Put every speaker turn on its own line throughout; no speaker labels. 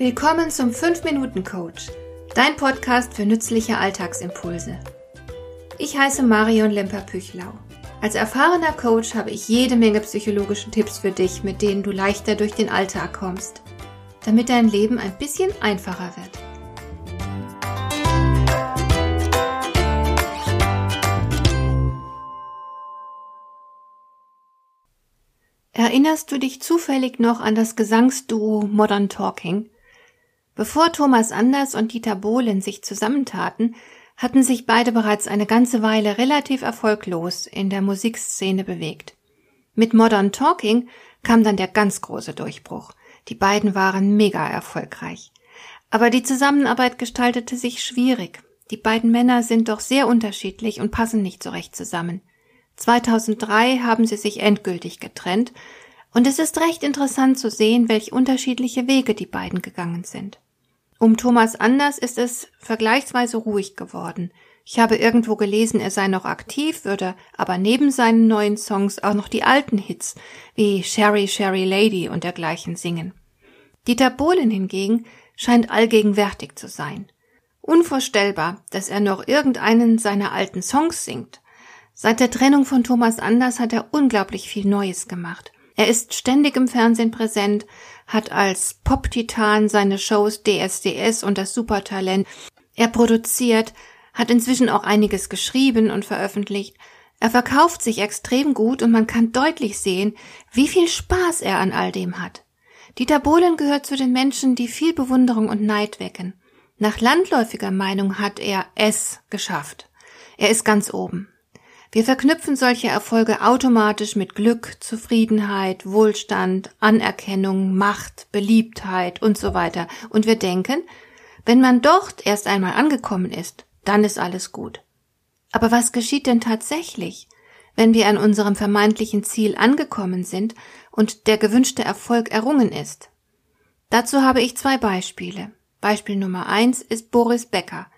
Willkommen zum 5-Minuten-Coach, dein Podcast für nützliche Alltagsimpulse. Ich heiße Marion Lemper-Püchlau. Als erfahrener Coach habe ich jede Menge psychologische Tipps für dich, mit denen du leichter durch den Alltag kommst, damit dein Leben ein bisschen einfacher wird. Erinnerst du dich zufällig noch an das Gesangsduo Modern Talking? Bevor Thomas Anders und Dieter Bohlen sich zusammentaten, hatten sich beide bereits eine ganze Weile relativ erfolglos in der Musikszene bewegt. Mit Modern Talking kam dann der ganz große Durchbruch. Die beiden waren mega erfolgreich. Aber die Zusammenarbeit gestaltete sich schwierig. Die beiden Männer sind doch sehr unterschiedlich und passen nicht so recht zusammen. 2003 haben sie sich endgültig getrennt und es ist recht interessant zu sehen, welch unterschiedliche Wege die beiden gegangen sind. Um Thomas Anders ist es vergleichsweise ruhig geworden. Ich habe irgendwo gelesen, er sei noch aktiv, würde aber neben seinen neuen Songs auch noch die alten Hits wie Sherry Sherry Lady und dergleichen singen. Dieter Bohlen hingegen scheint allgegenwärtig zu sein. Unvorstellbar, dass er noch irgendeinen seiner alten Songs singt. Seit der Trennung von Thomas Anders hat er unglaublich viel Neues gemacht. Er ist ständig im Fernsehen präsent, hat als Pop-Titan seine Shows DSDS und das Supertalent. Er produziert, hat inzwischen auch einiges geschrieben und veröffentlicht. Er verkauft sich extrem gut und man kann deutlich sehen, wie viel Spaß er an all dem hat. Dieter Bohlen gehört zu den Menschen, die viel Bewunderung und Neid wecken. Nach landläufiger Meinung hat er es geschafft. Er ist ganz oben. Wir verknüpfen solche Erfolge automatisch mit Glück, Zufriedenheit, Wohlstand, Anerkennung, Macht, Beliebtheit und so weiter. Und wir denken, wenn man dort erst einmal angekommen ist, dann ist alles gut. Aber was geschieht denn tatsächlich, wenn wir an unserem vermeintlichen Ziel angekommen sind und der gewünschte Erfolg errungen ist? Dazu habe ich zwei Beispiele. Beispiel Nummer eins ist Boris Becker,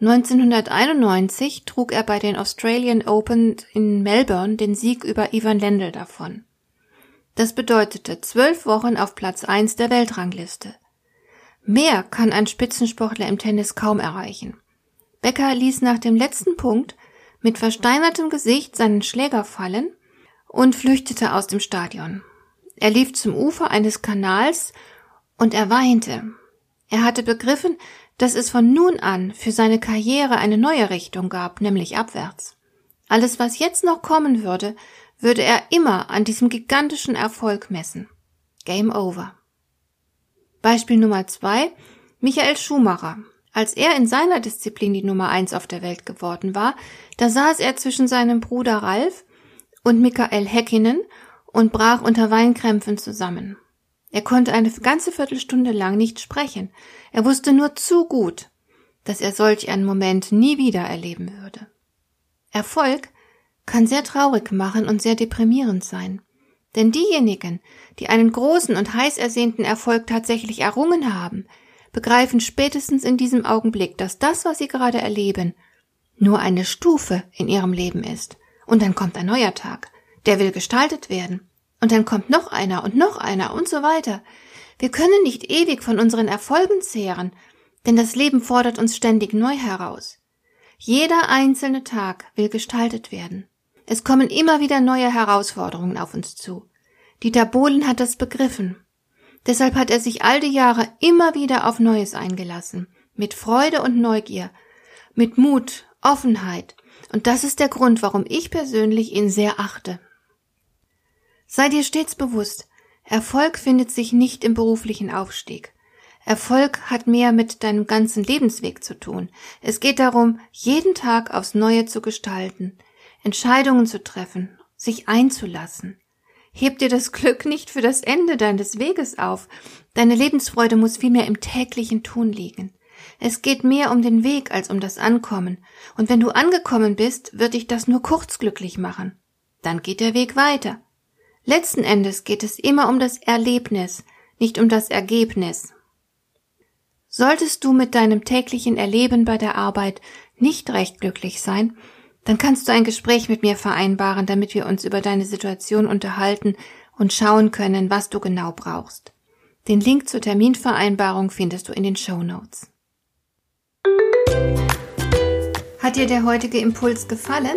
1991 trug er bei den Australian Open in Melbourne den Sieg über Ivan Lendl davon. Das bedeutete zwölf Wochen auf Platz eins der Weltrangliste. Mehr kann ein Spitzensportler im Tennis kaum erreichen. Becker ließ nach dem letzten Punkt mit versteinertem Gesicht seinen Schläger fallen und flüchtete aus dem Stadion. Er lief zum Ufer eines Kanals und er weinte. Er hatte begriffen, dass es von nun an für seine Karriere eine neue Richtung gab, nämlich abwärts. Alles, was jetzt noch kommen würde, würde er immer an diesem gigantischen Erfolg messen. Game over. Beispiel Nummer zwei, Michael Schumacher. Als er in seiner Disziplin die Nummer eins auf der Welt geworden war, da saß er zwischen seinem Bruder Ralf und Michael Häkkinen und brach unter Weinkrämpfen zusammen. Er konnte eine ganze Viertelstunde lang nicht sprechen. Er wusste nur zu gut, dass er solch einen Moment nie wieder erleben würde. Erfolg kann sehr traurig machen und sehr deprimierend sein. Denn diejenigen, die einen großen und heiß ersehnten Erfolg tatsächlich errungen haben, begreifen spätestens in diesem Augenblick, dass das, was sie gerade erleben, nur eine Stufe in ihrem Leben ist. Und dann kommt ein neuer Tag. Der will gestaltet werden. Und dann kommt noch einer und noch einer und so weiter. Wir können nicht ewig von unseren Erfolgen zehren, denn das Leben fordert uns ständig neu heraus. Jeder einzelne Tag will gestaltet werden. Es kommen immer wieder neue Herausforderungen auf uns zu. Dieter Bohlen hat das begriffen. Deshalb hat er sich all die Jahre immer wieder auf Neues eingelassen. Mit Freude und Neugier. Mit Mut, Offenheit. Und das ist der Grund, warum ich persönlich ihn sehr achte. Sei dir stets bewusst, Erfolg findet sich nicht im beruflichen Aufstieg. Erfolg hat mehr mit deinem ganzen Lebensweg zu tun. Es geht darum, jeden Tag aufs Neue zu gestalten, Entscheidungen zu treffen, sich einzulassen. Heb dir das Glück nicht für das Ende deines Weges auf. Deine Lebensfreude muss vielmehr im täglichen Tun liegen. Es geht mehr um den Weg als um das Ankommen. Und wenn du angekommen bist, wird dich das nur kurz glücklich machen. Dann geht der Weg weiter. Letzten Endes geht es immer um das Erlebnis, nicht um das Ergebnis. Solltest du mit deinem täglichen Erleben bei der Arbeit nicht recht glücklich sein, dann kannst du ein Gespräch mit mir vereinbaren, damit wir uns über deine Situation unterhalten und schauen können, was du genau brauchst. Den Link zur Terminvereinbarung findest du in den Show Notes. Hat dir der heutige Impuls gefallen?